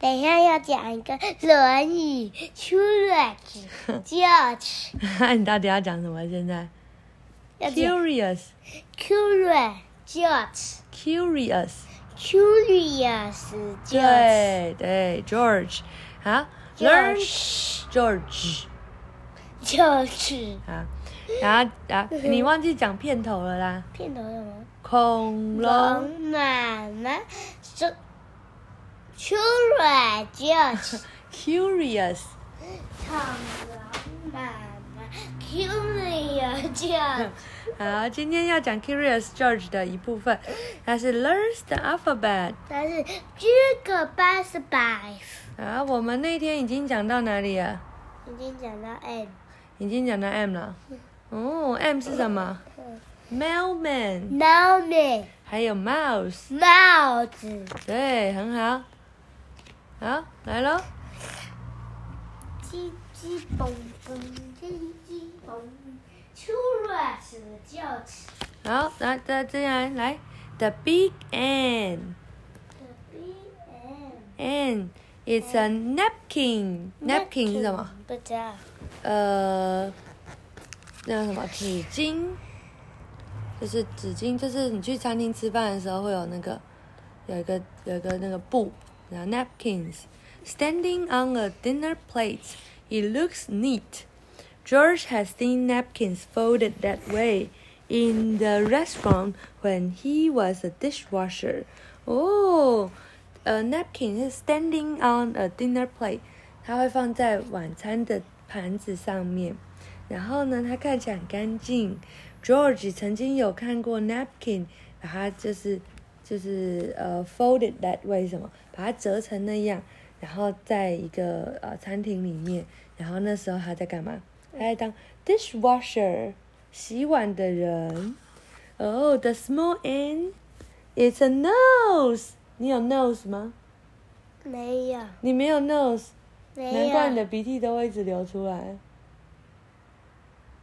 等一下要讲一个论语 Courage George 你到底要讲什么？现在？Curious, Courage George curious，Curious George 对对，George，好，learn George，George 好，然后啊，你忘记讲片头了啦，片头什么？恐龙，龙妈妈说 Curious，恐龙妈妈 Curious George 好，今天要讲 Curious George 的一部分，它是 learns the alphabet。它是这个八十八好，我们那天已经讲到哪里了？已经讲到 M 已经讲到 M 了。哦，M 是什么？Mailman，猫呢还有 Mouse。帽子对，很好。好，来喽。叽叽嘣嘣叽叽嘣好，来再这样来，The big N。the B M N It's a napkin. Napkin 是什么？？不知道。呃，那叫什么纸巾？就是纸巾，就是你去餐厅吃饭的时候会有那个，有一个有一个那个布，然后 napkins standing on a dinner plate. It looks neat. George has seen napkins folded that way in the restaurant when he was a dishwasher. Oh, a napkin is standing on a dinner plate. 它会放在晚餐的盘子上面，然后呢，它看起来很干净。George 曾经有看过 napkin，把它就是就是呃 folded that way 什么， 把它折成那样，然后在一个呃餐厅里面，然后那时候他在干嘛？他在当 dishwasher，洗碗的人。Oh, the small N, it's a nose. 你有 nose 吗？没有，你没有 nose，没难怪你的。鼻涕都会一直流出来，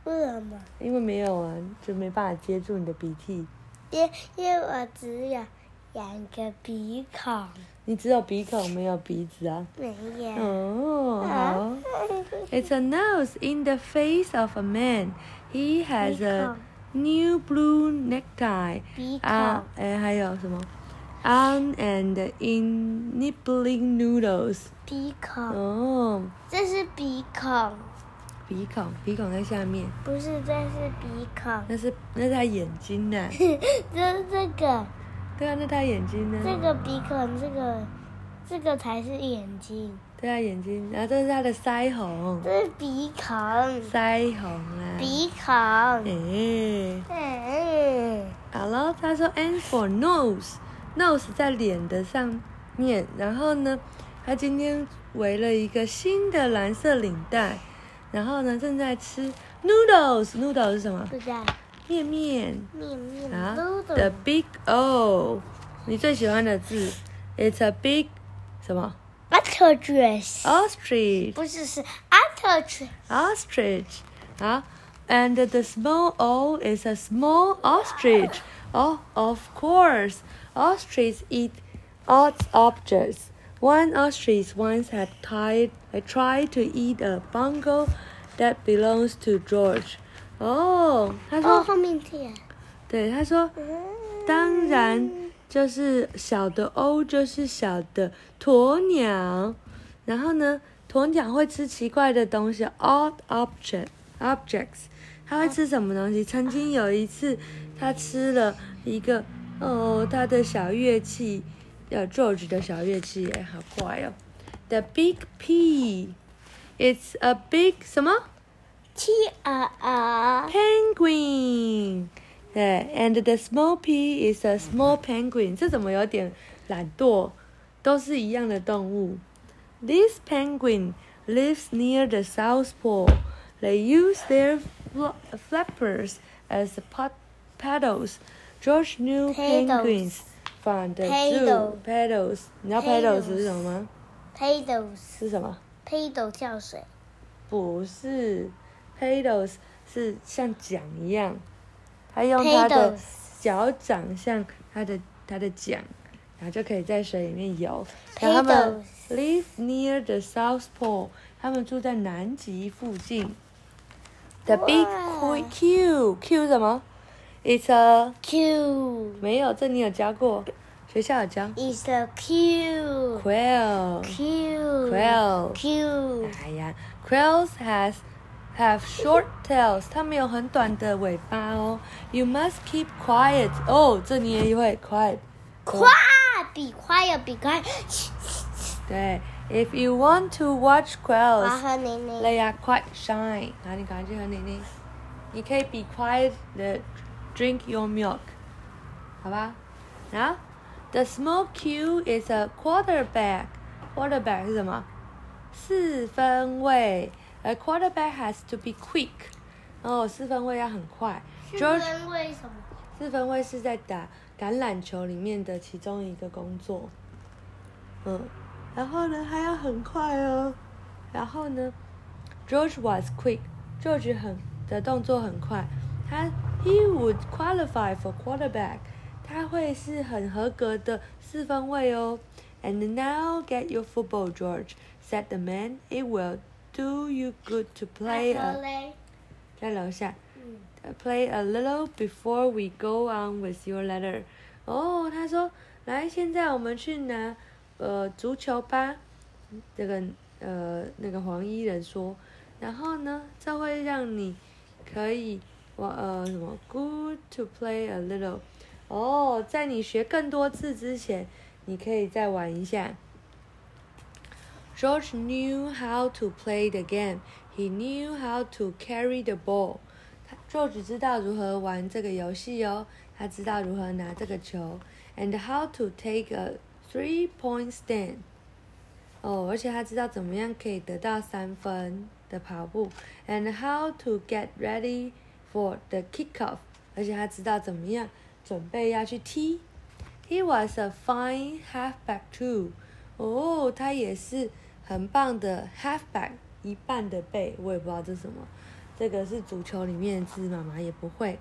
为什么？因为没有啊，就没办法接住你的鼻涕。因因为我只有两个鼻孔，你只有鼻孔没有鼻子啊。没有。哦，好。It's a nose in the face of a man. He has a new blue necktie. 鼻孔啊，哎，还有什么？On and in nibbling noodles. 鼻孔，哦，这是鼻孔，鼻孔，鼻孔在下面，不是，这是鼻孔。那是那是他眼睛呢。这是这个对啊，那他眼睛呢？这个鼻孔，这个这个才是眼睛，对啊，眼睛，然后这是他的腮红，这是鼻孔，腮红啊。鼻孔。哎，嗯，好了，他说 N for nose，nose 在脸的上面，然后呢，他今天围了一个新的蓝色领带，然后呢正在吃 noodles，noodles 是什么？不知道面面。面面啊嘟嘟，the big O，你最喜欢的字，It's a big 什么 ostrich， ostrich。不是是 ostrich， ostrich 啊，and the small o is a small ostrich. Oh, of course, ostriches eat odd objects. One ostrich once had tried, had tried to eat a bungle that belongs to George. 哦，他哦，说，后面贴。对，他说，当然就是小的 O 就是小的鸵鸟，然后呢，鸵鸟会吃奇怪的东西，odd object objects，它会吃什么东西？曾经有一次，它吃了一个哦，它的小乐器，呃，George 的小乐器，哎，好怪哦，the big P，it's a big 什么？T R R penguin。对，and the small p is a small penguin。这怎么有点懒惰？都是一样的动物。This penguin lives near the South Pole. They use their fl- flappers as pot- paddles. George knew Paddles. penguins from the zoo. Paddle. Paddles，你知道 paddles Paddles 是什么吗？ paddles 是什么？ paddle 跳水，不是 ，paddles 是像桨一样，它用它的脚掌像它的它的桨，然后就可以在水里面游。然后他们 live near the South Pole。他们住在南极附近。The big 哇 Q Q 什么？It's a Q 没有，这你有教过，学校有教。It's a Q Quail。Q Quail Q 哎呀，quails has have short tails，它们有很短的尾巴哦。You must keep quiet。哦，这你也会 quiet。快比快要比快，对，If you want to watch 我要 quails，喝奶奶。 they are quite shy。然后你赶快去喝奶奶。你可以 be quiet 的 drink your milk，好吧？然后，the small Q is a quarterback。quarterback 是什么？四分卫。 A quarterback has to be quick。哦，四分卫要很快。George？四分卫是在打橄榄球里面的其中一个工作，嗯，然后呢还要很快哦，然后呢，George was quick，George 很的动作很快，他 he would qualify for quarterback，他会是很合格的四分卫哦。And now get your football, George," said the man. "It will do you good to play a。在楼下。嗯 Uh, play a little before we go on with your letter。哦，他说，来，现在我们去拿呃足球吧。这个呃那个黄衣人说，然后呢，这会让你可以我呃什么 good to play a little。哦，在你学更多字之前，你可以再玩一下。George knew how to play the game. He knew how to carry the ball. 他 George 知道如何玩这个游戏哦，他知道如何拿这个球，and how to take a three-point stand。哦，而且他知道怎么样可以得到三分的跑步，and how to get ready for the kickoff。而且他知道怎么样准备要去踢。He was a fine halfback too。哦，他也是 很棒的 halfback，一半的背，我也不知道这是什么。这个是足球里面的字，妈妈也不会。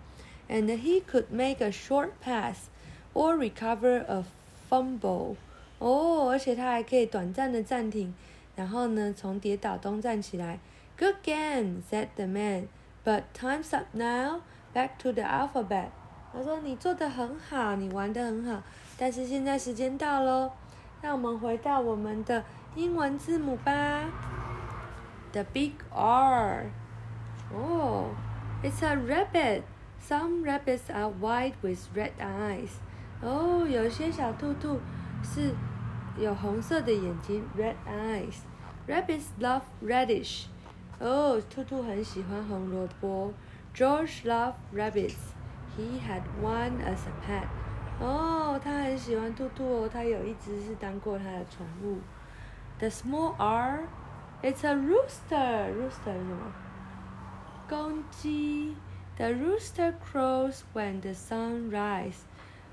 And he could make a short pass or recover a fumble。哦，而且他还可以短暂的暂停，然后呢，从跌倒中站起来。Good game, said the man. But time's up now. Back to the alphabet. 他说你做的很好，你玩的很好，但是现在时间到喽，让我们回到我们的英文字母吧。The big R. Oh, it's a rabbit. Some rabbits are white with red eyes. 哦，有些小兔兔是有红色的眼睛，red eyes. Rabbits love radish. 哦，兔兔很喜欢红萝卜。George loved rabbits. He had one as a pet. 哦，他很喜欢兔兔哦，他有一只是当过他的宠物。The small R, it's a rooster. Rooster 是什么？公鸡。The rooster crows when the sun rises.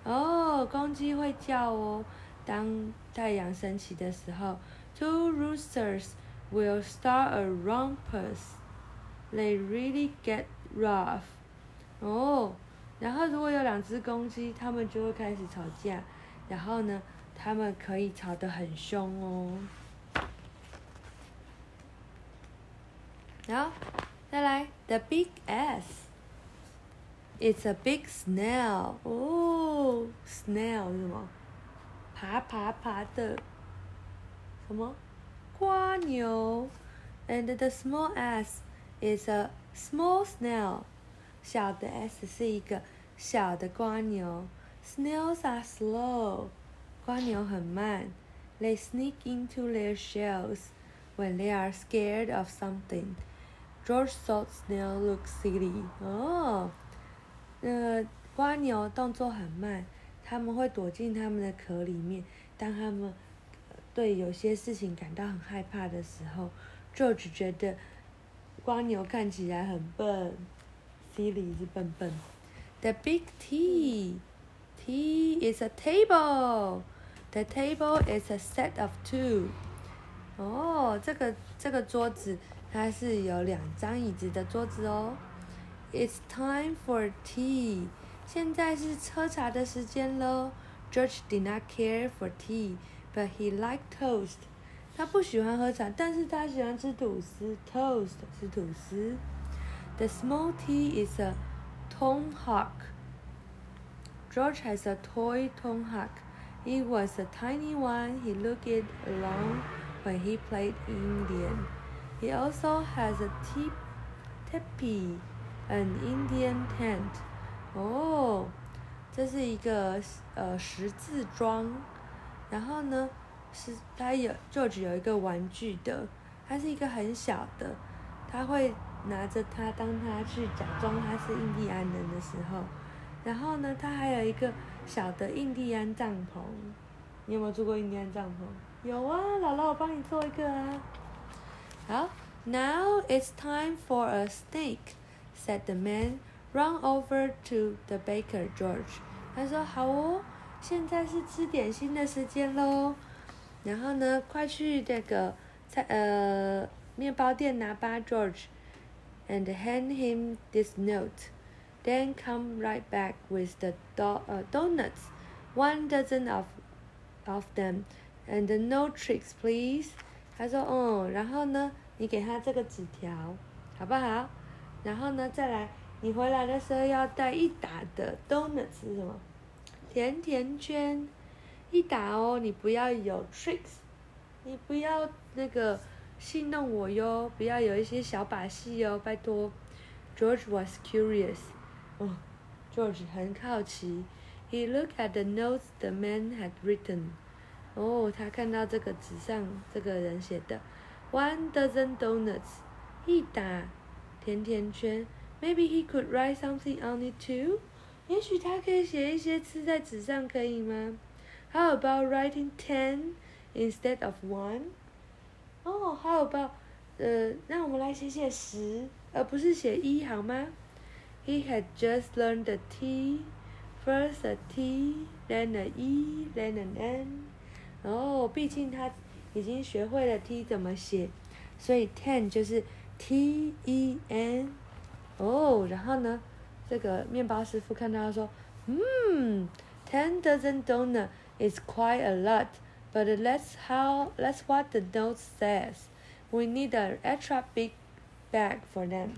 哦，公鸡会叫哦，当太阳升起的时候。Two roosters will start a rumpus. They really get rough. 哦，然后如果有两只公鸡，它们就会开始吵架，然后呢，它们可以吵得很凶哦。然后再来，the big S。It's a big snail. 哦，snail 是什么？爬爬爬的。什么？瓜牛。And the small s is a small snail. 小的 s 是一个小的瓜牛。Snails are slow. 瓜牛很慢。They sneak into their shells when they are scared of something. George thought snail looked silly. 哦。那个蜗牛动作很慢，它们会躲进它们的壳里面。当它们对有些事情感到很害怕的时候，George 觉得蜗牛看起来很笨，silly 是笨笨。The big tea, tea is a table. The table is a set of two. 哦，这个这个桌子它是有两张椅子的桌子哦。It's time for tea. 现在是喝茶的时间喽。George did not care for tea, but he liked toast. 他不喜欢喝茶，但是他喜欢吃吐司，toast 是吐司。The small tea is a tomahawk. George has a toy tomahawk. It was a tiny one. He looked it along when he played Indian. He also has a tip, teepee, an Indian tent. 哦，这是一个呃十字桩，然后呢是它有 George 有一个玩具的，它是一个很小的，他会拿着它当他去假装他是印第安人的时候，然后呢他还有一个小的印第安帐篷，你有没有住过印第安帐篷？有啊，姥姥我帮你做一个啊。好，Now it's time for a snake," said the man. Run over to the baker, George. 他说：“好哦，现在是吃点心的时间喽。然后呢，快去那个菜呃面包店拿吧，George. And hand him this note. Then come right back with the do uh, donuts, one dozen of of them, and no tricks, please. 他说：嗯，然后呢，你给他这个纸条，好不好？然后呢，再来，你回来的时候要带一打的 donuts 是什么？甜甜圈，一打哦，你不要有 tricks，你不要那个戏弄我哟，不要有一些小把戏哦，拜托。George was curious，哦，George 很好奇。He looked at the notes the man had written。哦，他看到这个纸上这个人写的，one dozen donuts，一打甜甜圈。Maybe he could write something on it too。也许他可以写一些字在纸上，可以吗？How about writing ten instead of one？哦，How about 呃，那我们来写写十，而不是写一，好吗？He had just learned the T, first a T, then a E, then an N。哦，毕竟他已经学会了 T 怎么写，所以 ten 就是 T E N。哦，然后呢，这个面包师傅看到他说，嗯，ten dozen donut is quite a lot, but that's how that's what the note says. We need an extra big bag for them.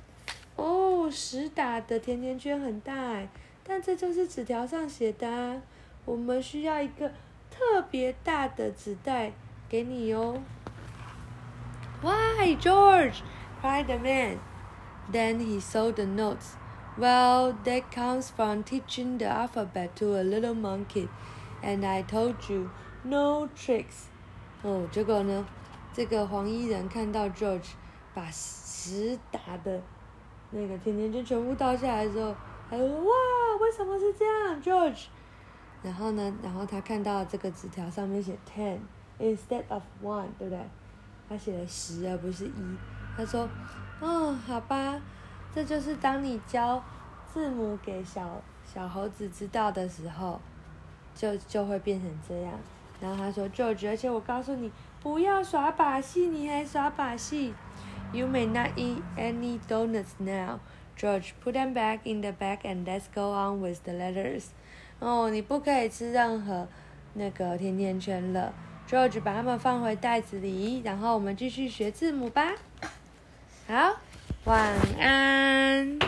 哦，十打的甜甜圈很大哎，但这就是纸条上写的。我们需要一个特别大的纸袋给你哦。Why, George? cried the man. Then he saw the notes. Well, that comes from teaching the alphabet to a little monkey, and I told you, no tricks. 哦，结果呢，这个黄衣人看到 George 把十打的那个甜甜圈全部倒下来之后，他说：“哇，为什么是这样，George？” 然后呢，然后他看到这个纸条上面写 ten instead of one，对不对？他写了十而不是一。他说：“哦，好吧，这就是当你教字母给小小猴子知道的时候，就就会变成这样。”然后他说：“George，而且我告诉你，不要耍把戏，你还耍把戏。You may not eat any donuts now, George. Put them back in the bag and let's go on with the letters. 哦，你不可以吃任何那个甜甜圈了，George，把它们放回袋子里，然后我们继续学字母吧。好，晚安。